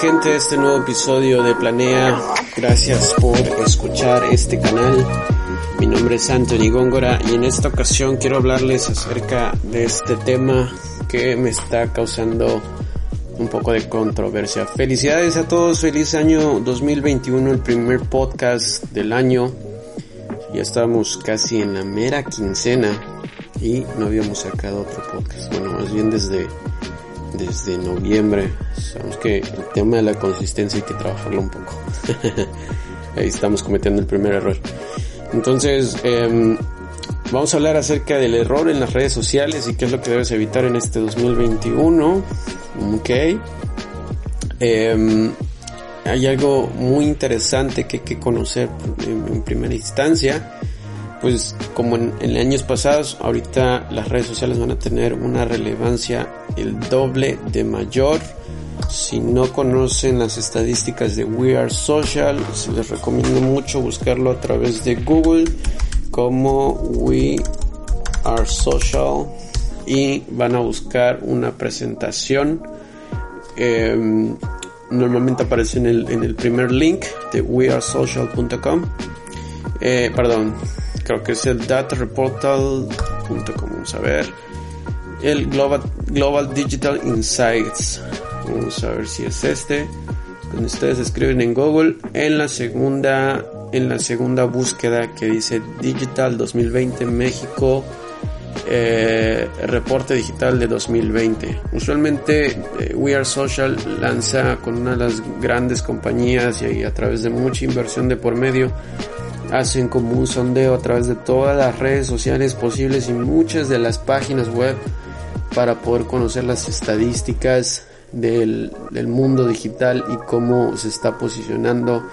Gente a este nuevo episodio de Planea. Gracias por escuchar este canal. Mi nombre es Anthony Góngora y en esta ocasión quiero hablarles acerca de este tema que me está causando un poco de controversia. Felicidades a todos, feliz año 2021, el primer podcast del año. Ya estamos casi en la mera quincena y no habíamos sacado otro podcast. Bueno, más bien desde desde noviembre. Sabemos que el tema de la consistencia hay que trabajarlo un poco. Ahí estamos cometiendo el primer error. Entonces, eh, vamos a hablar acerca del error en las redes sociales y qué es lo que debes evitar en este 2021. Ok. Eh, hay algo muy interesante que hay que conocer en, en primera instancia pues como en, años pasados, ahorita las redes sociales van a tener una relevancia el doble de mayor. Si no conocen las estadísticas de We Are Social, les recomiendo mucho buscarlo a través de Google como We Are Social y van a buscar una presentación. Eh, normalmente aparece en el, en el primer link de wearesocial.com. Eh, perdón, creo que es el datareportal.com, vamos a ver. El Global, Global Digital Insights. Vamos a ver si es este. Cuando ustedes escriben en Google, en la segunda, en la segunda búsqueda que dice Digital 2020 México, eh, reporte digital de 2020. Usualmente eh, We Are Social lanza con una de las grandes compañías y a través de mucha inversión de por medio hacen como un sondeo a través de todas las redes sociales posibles y muchas de las páginas web para poder conocer las estadísticas del, mundo digital y cómo se está posicionando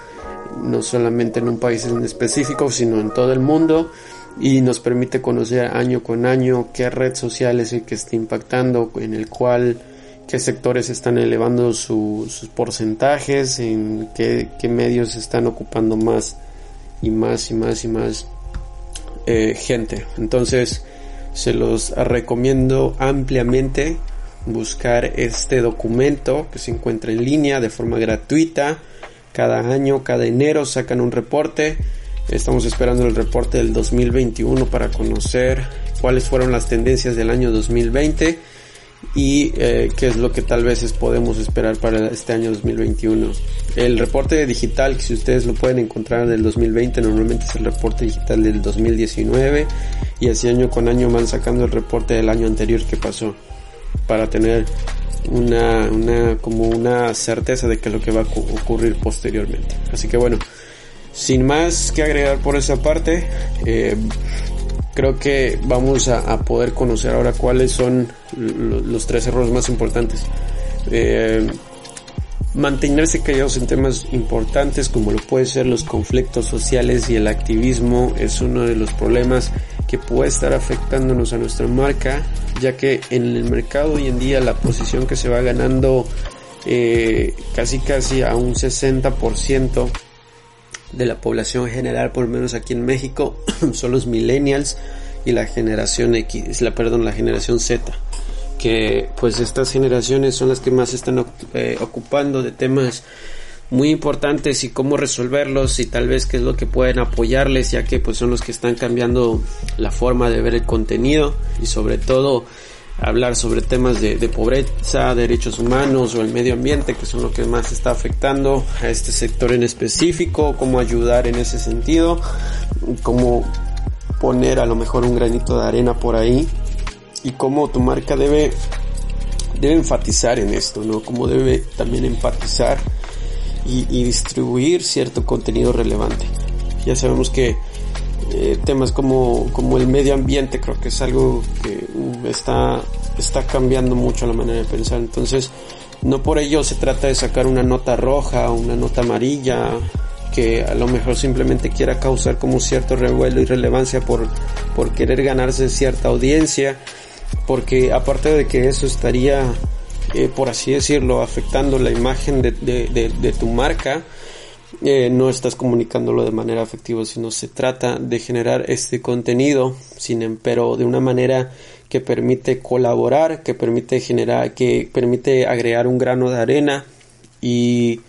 no solamente en un país en específico sino en todo el mundo. Y nos permite conocer año con año qué red social es el que está impactando en el cual qué sectores están elevando su, sus porcentajes en qué, qué medios están ocupando más y más y más y más eh, gente. Entonces se los recomiendo ampliamente buscar este documento que se encuentra en línea de forma gratuita. Cada año, cada enero sacan un reporte. Estamos esperando el reporte del 2021 para conocer cuáles fueron las tendencias del año 2020 y eh, qué es lo que tal vez podemos esperar para este año 2021. El reporte digital, que si ustedes lo pueden encontrar del 2020, normalmente es el reporte digital del 2019 y así año con año van sacando el reporte del año anterior que pasó para tener una, una como una certeza de qué es lo que va a ocurrir posteriormente. Así que bueno, sin más que agregar por esa parte, eh, creo que vamos a, poder conocer ahora cuáles son los tres errores más importantes. Eh, mantenerse callados en temas importantes como lo puede ser los conflictos sociales y el activismo es uno de los problemas que puede estar afectándonos a nuestra marca ya que en el mercado hoy en día la posición que se va ganando eh, casi casi a un 60% de la población general, por lo menos aquí en México, son los millennials y la generación X, la perdón, la generación Z, que pues estas generaciones son las que más están eh, ocupando de temas muy importantes y cómo resolverlos y tal vez qué es lo que pueden apoyarles ya que pues son los que están cambiando la forma de ver el contenido y sobre todo hablar sobre temas de, pobreza, derechos humanos o el medio ambiente, que son lo que más está afectando a este sector en específico, cómo ayudar en ese sentido, cómo poner a lo mejor un granito de arena por ahí y cómo tu marca debe debe enfatizar en esto, ¿no? Cómo debe también empatizar y distribuir cierto contenido relevante. Ya sabemos que eh, temas como, como el medio ambiente creo que es algo que uh, está, está cambiando mucho la manera de pensar. Entonces, no por ello se trata de sacar una nota roja una nota amarilla que a lo mejor simplemente quiera causar como cierto revuelo y relevancia por, por querer ganarse cierta audiencia, porque aparte de que eso estaría, eh, por así decirlo, afectando la imagen de, de, tu marca, eh, no estás comunicándolo de manera efectiva, sino se trata de generar este contenido, sin pero de una manera que permite colaborar, que permite generar, que permite agregar un grano de arena y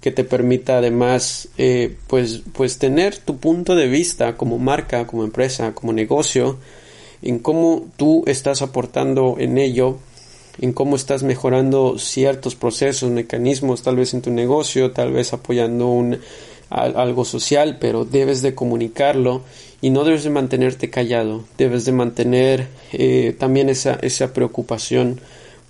que te permita además eh, pues, pues tener tu punto de vista como marca, como empresa, como negocio, en cómo tú estás aportando en ello, en cómo estás mejorando ciertos procesos, mecanismos, tal vez en tu negocio, tal vez apoyando un, algo social, pero debes de comunicarlo y no debes de mantenerte callado, debes de mantener eh, también esa, esa preocupación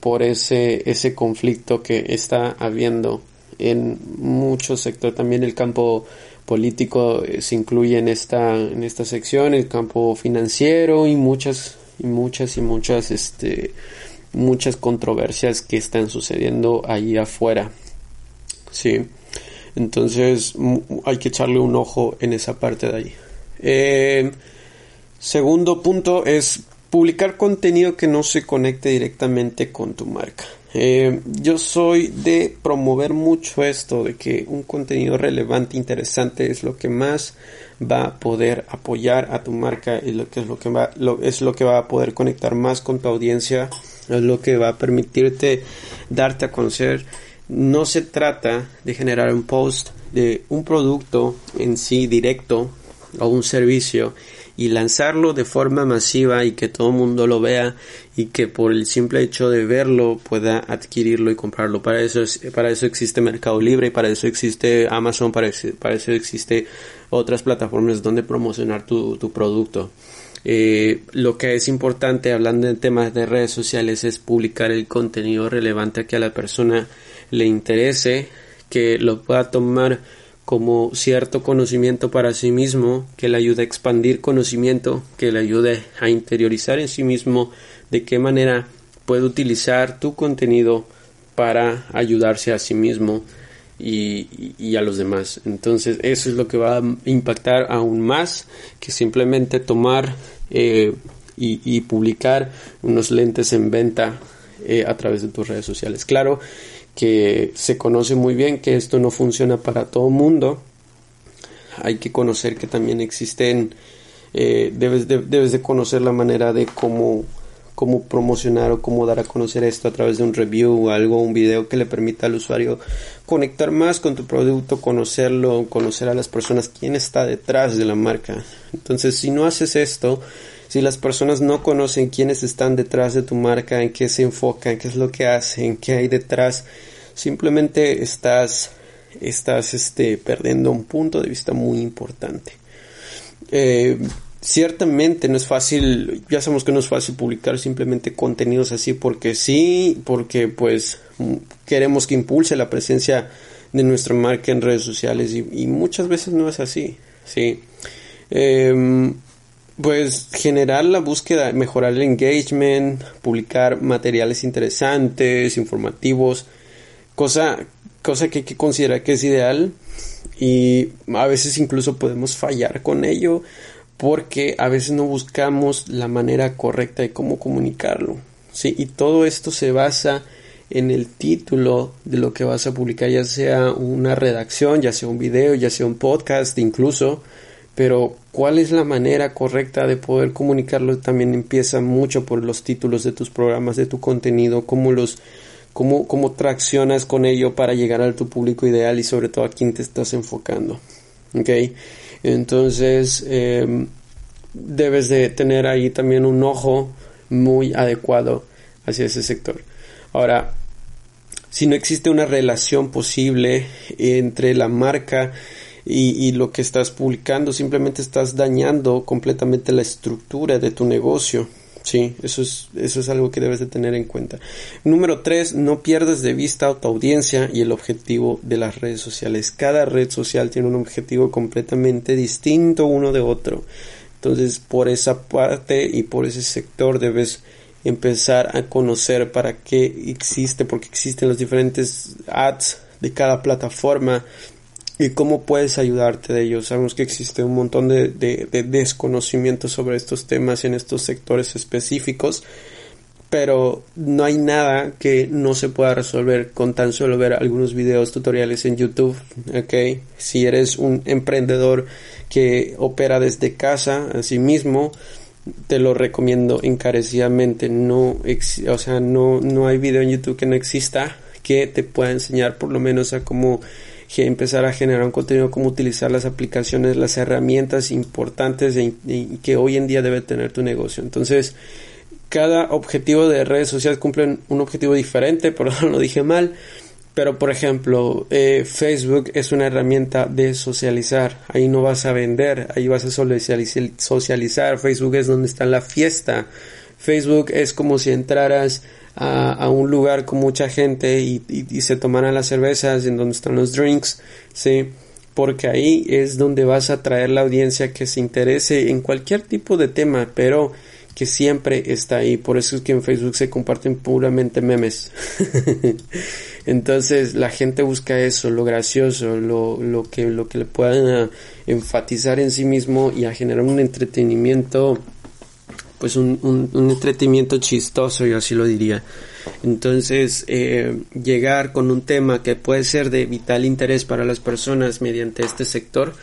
por ese, ese conflicto que está habiendo en muchos sectores, también el campo político eh, se incluye en esta, en esta sección, el campo financiero y muchas, y muchas, y muchas, este, muchas controversias que están sucediendo ahí afuera. Sí. Entonces hay que echarle un ojo en esa parte de ahí. Eh, segundo punto es publicar contenido que no se conecte directamente con tu marca. Eh, yo soy de promover mucho esto de que un contenido relevante, interesante es lo que más va a poder apoyar a tu marca y es lo que va, es lo que va a poder conectar más con tu audiencia, es lo que va a permitirte darte a conocer. No se trata de generar un post de un producto en sí directo o un servicio y lanzarlo de forma masiva y que todo el mundo lo vea y que por el simple hecho de verlo pueda adquirirlo y comprarlo. Para eso, para eso existe Mercado Libre para eso existe Amazon, para eso, para eso existe otras plataformas donde promocionar tu, tu producto. Eh, lo que es importante hablando de temas de redes sociales es publicar el contenido relevante que a la persona le interese, que lo pueda tomar como cierto conocimiento para sí mismo, que le ayude a expandir conocimiento, que le ayude a interiorizar en sí mismo de qué manera puede utilizar tu contenido para ayudarse a sí mismo y, a los demás. Entonces eso es lo que va a impactar aún más que simplemente tomar eh, y, publicar unos lentes en venta eh, a través de tus redes sociales. Claro, que se conoce muy bien que esto no funciona para todo mundo. Hay que conocer que también existen, eh, debes, de, debes de conocer la manera de cómo, cómo promocionar o cómo dar a conocer esto a través de un review o algo, un video que le permita al usuario conectar más con tu producto, conocerlo, conocer a las personas, quién está detrás de la marca. Entonces, si no haces esto, si las personas no conocen quiénes están detrás de tu marca, en qué se enfocan, qué es lo que hacen, qué hay detrás, simplemente estás, estás este, perdiendo un punto de vista muy importante. Eh, ciertamente no es fácil, ya sabemos que no es fácil publicar simplemente contenidos así porque sí, porque pues queremos que impulse la presencia de nuestra marca en redes sociales y, muchas veces no es así, sí. Em, pues generar la búsqueda, mejorar el engagement, publicar materiales interesantes, informativos, cosa, cosa que hay que considerar que es ideal y a veces incluso podemos fallar con ello porque a veces no buscamos la manera correcta de cómo comunicarlo. ¿sí? Y todo esto se basa en el título de lo que vas a publicar, ya sea una redacción, ya sea un video, ya sea un podcast incluso, pero cuál es la manera correcta de poder comunicarlo también empieza mucho por los títulos de tus programas, de tu contenido, cómo los cómo, cómo traccionas con ello para llegar a tu público ideal y sobre todo a quién te estás enfocando. ¿Ok? Entonces, em, debes de tener ahí también un ojo muy adecuado hacia ese sector. Ahora, si no existe una relación posible entre la marca y, lo que estás publicando, simplemente estás dañando completamente la estructura de tu negocio. Sí, eso es, eso es algo que debes de tener en cuenta. Número tres, no pierdas de vista tu audiencia y el objetivo de las redes sociales. Cada red social tiene un objetivo completamente distinto uno de otro. Entonces, por esa parte y por ese sector debes empezar a conocer para qué existe, porque existen los diferentes ads de cada plataforma y cómo puedes ayudarte de ellos. Sabemos que existe un montón de, de, desconocimiento sobre estos temas en estos sectores específicos, pero no hay nada que no se pueda resolver con tan solo ver algunos videos tutoriales en YouTube, ¿ok? Si eres un emprendedor que opera desde casa, así mismo, te lo recomiendo encarecidamente. No, o sea, no, no hay video en YouTube que no exista que te pueda enseñar por lo menos a cómo empezar a generar un contenido, cómo utilizar las aplicaciones, las herramientas importantes que hoy en día debe tener tu negocio. Entonces, cada objetivo de redes sociales cumple un objetivo diferente, perdón, lo dije mal. Pero, por ejemplo, eh, Facebook es una herramienta de socializar. Ahí no vas a vender, ahí vas a socializar. Facebook es donde está la fiesta. Facebook es como si entraras a, un lugar con mucha gente y, se tomaran las cervezas, en donde están los drinks, ¿sí? Porque ahí es donde vas a traer la audiencia que se interese en cualquier tipo de tema, pero que siempre está ahí. Por eso es que en Facebook se comparten puramente memes. Entonces la gente busca eso, lo gracioso, lo, lo, que, lo que le puedan enfatizar en sí mismo y a generar un entretenimiento pues un, un, entretenimiento chistoso, yo así lo diría. Entonces, eh, llegar con un tema que puede ser de vital interés para las personas mediante este sector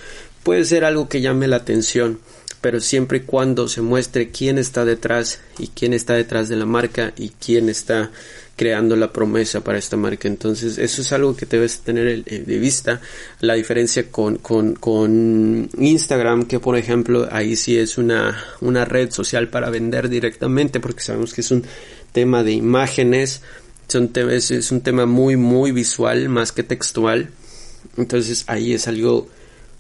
puede ser algo que llame la atención, pero siempre y cuando se muestre quién está detrás y quién está detrás de la marca y quién está creando la promesa para esta marca. Entonces, eso es algo que debes tener de vista. La diferencia con, con, con Instagram, que por ejemplo, ahí sí es una, una red social para vender directamente, porque sabemos que es un tema de imágenes, son es, es un tema muy, muy visual, más que textual. Entonces, ahí es algo,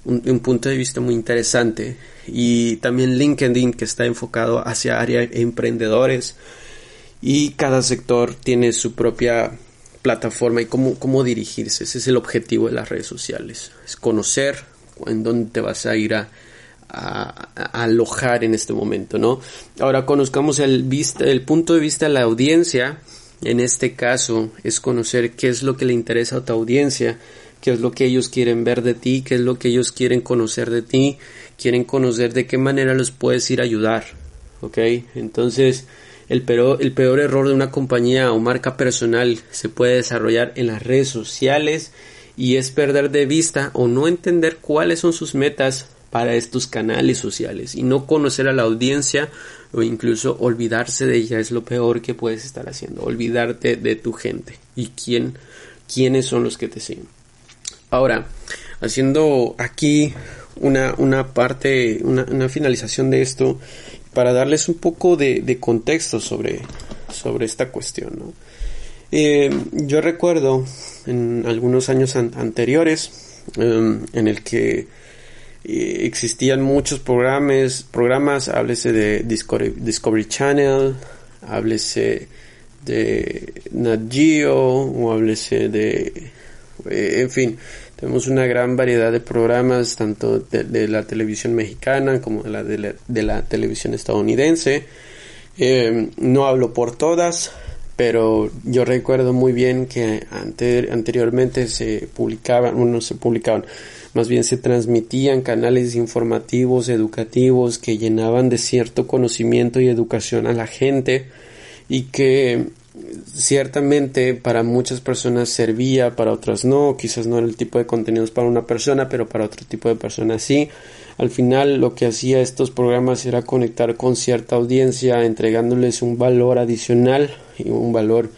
un, un punto de vista muy interesante. Y también LinkedIn, que está enfocado hacia área emprendedores y cada sector tiene su propia plataforma y cómo, cómo dirigirse. Ese es el objetivo de las redes sociales, es conocer en dónde te vas a ir a, alojar en este momento, ¿no? Ahora conozcamos el, el punto de vista de la audiencia. En este caso es conocer qué es lo que le interesa a tu audiencia, qué es lo que ellos quieren ver de ti, qué es lo que ellos quieren conocer de ti, quieren conocer de qué manera los puedes ir a ayudar, ¿ok? Entonces, el peor, el peor error de una compañía o marca personal se puede desarrollar en las redes sociales y es perder de vista o no entender cuáles son sus metas para estos canales sociales y no conocer a la audiencia o incluso olvidarse de ella es lo peor que puedes estar haciendo, olvidarte de tu gente y quién, quiénes son los que te siguen. Ahora, haciendo aquí una, una parte, una, una finalización de esto, para darles un poco de, contexto sobre, sobre esta cuestión. Eh, yo recuerdo en algunos años anteriores em, en el que eh, existían muchos programas, programas, háblese de Discovery, Channel, háblese de Nat Geo o háblese de, eh, en fin, tenemos una gran variedad de programas, tanto de, la televisión mexicana como de la, de la, televisión estadounidense. Eh, no hablo por todas, pero yo recuerdo muy bien que anteriormente se publicaban, no se publicaban, más bien se transmitían canales informativos, educativos, que llenaban de cierto conocimiento y educación a la gente y que ciertamente para muchas personas servía, para otras no, quizás no era el tipo de contenidos para una persona, pero para otro tipo de personas sí. Al final lo que hacía estos programas era conectar con cierta audiencia, entregándoles un valor adicional y un valor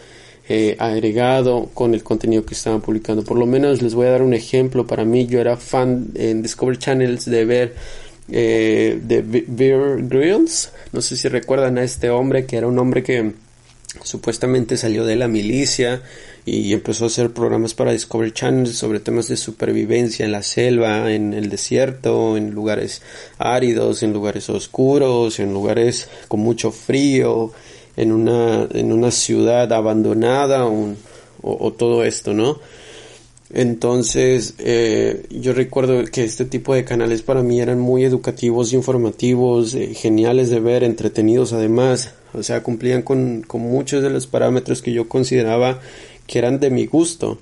eh, agregado con el contenido que estaban publicando. Por lo menos les voy a dar un ejemplo. Para mí yo era fan en Discovery Channels de ver eh, de Bear Grylls. No sé si recuerdan a este hombre que era un hombre que supuestamente salió de la milicia y empezó a hacer programas para Discovery Channel sobre temas de supervivencia en la selva, en el desierto, en lugares áridos, en lugares oscuros, en lugares con mucho frío, en una, en una ciudad abandonada o, todo esto, ¿no? Entonces, eh, yo recuerdo que este tipo de canales para mí eran muy educativos, informativos, eh, geniales de ver, entretenidos además. O sea, cumplían con, con muchos de los parámetros que yo consideraba que eran de mi gusto.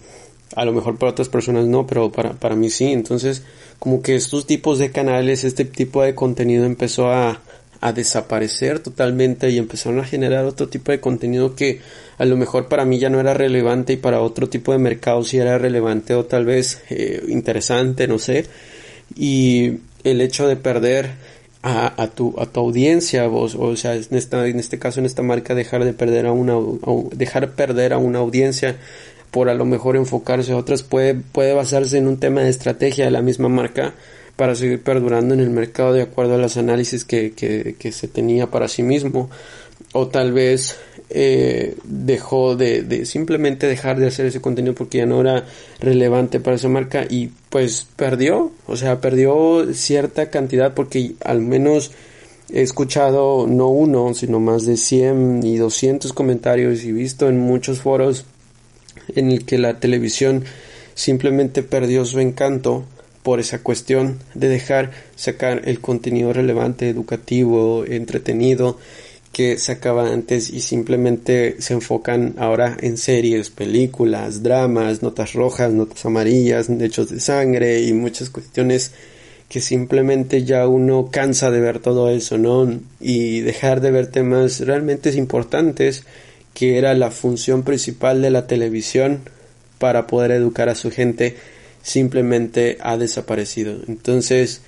A lo mejor para otras personas no, pero para, para mí sí. Entonces, como que estos tipos de canales, este tipo de contenido empezó a, a desaparecer totalmente y empezaron a generar otro tipo de contenido que a lo mejor para mí ya no era relevante y para otro tipo de mercado sí era relevante o tal vez eh, interesante, no sé. Y el hecho de perder a, a, tu, a tu audiencia, vos, o sea, en, esta, en este caso, en esta marca, dejar de perder a una, dejar perder a una audiencia por a lo mejor enfocarse a otras puede, puede basarse en un tema de estrategia de la misma marca para seguir perdurando en el mercado de acuerdo a los análisis que, que, que se tenía para sí mismo o tal vez eh, dejó de, de, simplemente dejar de hacer ese contenido porque ya no era relevante para esa marca y pues perdió, o sea, perdió cierta cantidad porque al menos he escuchado no uno, sino más de 100 y 200 comentarios y visto en muchos foros en el que la televisión simplemente perdió su encanto por esa cuestión de dejar sacar el contenido relevante, educativo, entretenido que sacaba antes y simplemente se enfocan ahora en series, películas, dramas, notas rojas, notas amarillas, hechos de sangre y muchas cuestiones que simplemente ya uno cansa de ver todo eso, ¿no? Y dejar de ver temas realmente importantes que era la función principal de la televisión para poder educar a su gente simplemente ha desaparecido. Entonces,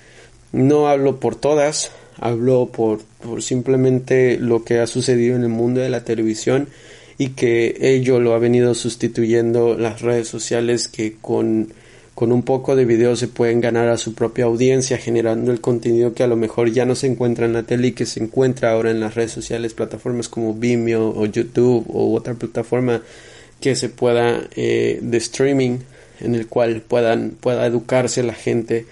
no hablo por todas, hablo por, por simplemente lo que ha sucedido en el mundo de la televisión y que ello lo ha venido sustituyendo las redes sociales que con, con un poco de video se pueden ganar a su propia audiencia generando el contenido que a lo mejor ya no se encuentra en la tele y que se encuentra ahora en las redes sociales, plataformas como Vimeo o YouTube o otra plataforma que se pueda eh, de streaming en el cual puedan, pueda educarse la gente,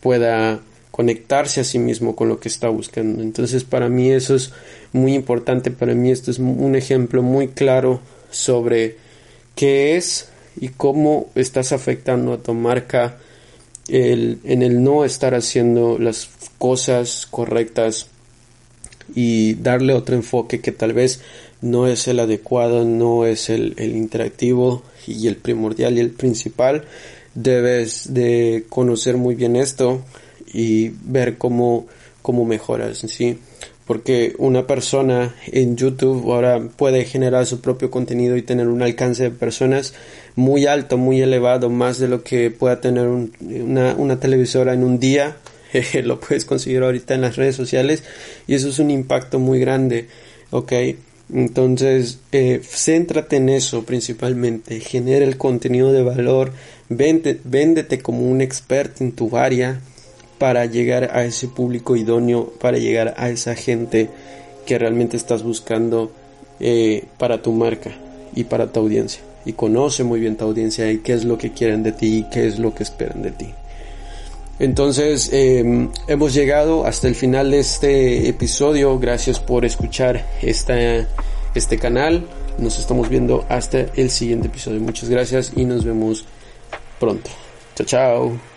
pueda conectarse a sí mismo con lo que está buscando. Entonces para mí eso es muy importante, para mí esto es un ejemplo muy claro sobre qué es y cómo estás afectando a tu marca el, en el no estar haciendo las cosas correctas y darle otro enfoque que tal vez no es el adecuado, no es el, el interactivo y el primordial y el principal. Debes de conocer muy bien esto y ver cómo, cómo mejoras, ¿sí? Porque una persona en YouTube ahora puede generar su propio contenido y tener un alcance de personas muy alto, muy elevado, más de lo que pueda tener una, una televisora en un día. lo puedes conseguir ahorita en las redes sociales y eso es un impacto muy grande, ¿ok? Entonces, eh, céntrate en eso principalmente, genera el contenido de valor, véndete como un experto en tu área para llegar a ese público idóneo, para llegar a esa gente que realmente estás buscando eh, para tu marca y para tu audiencia. Y conoce muy bien tu audiencia y qué es lo que quieren de ti y qué es lo que esperan de ti. Entonces em, hemos llegado hasta el final de este episodio. Gracias por escuchar esta, este canal. Nos estamos viendo hasta el siguiente episodio. Muchas gracias y nos vemos pronto. Chao, chao.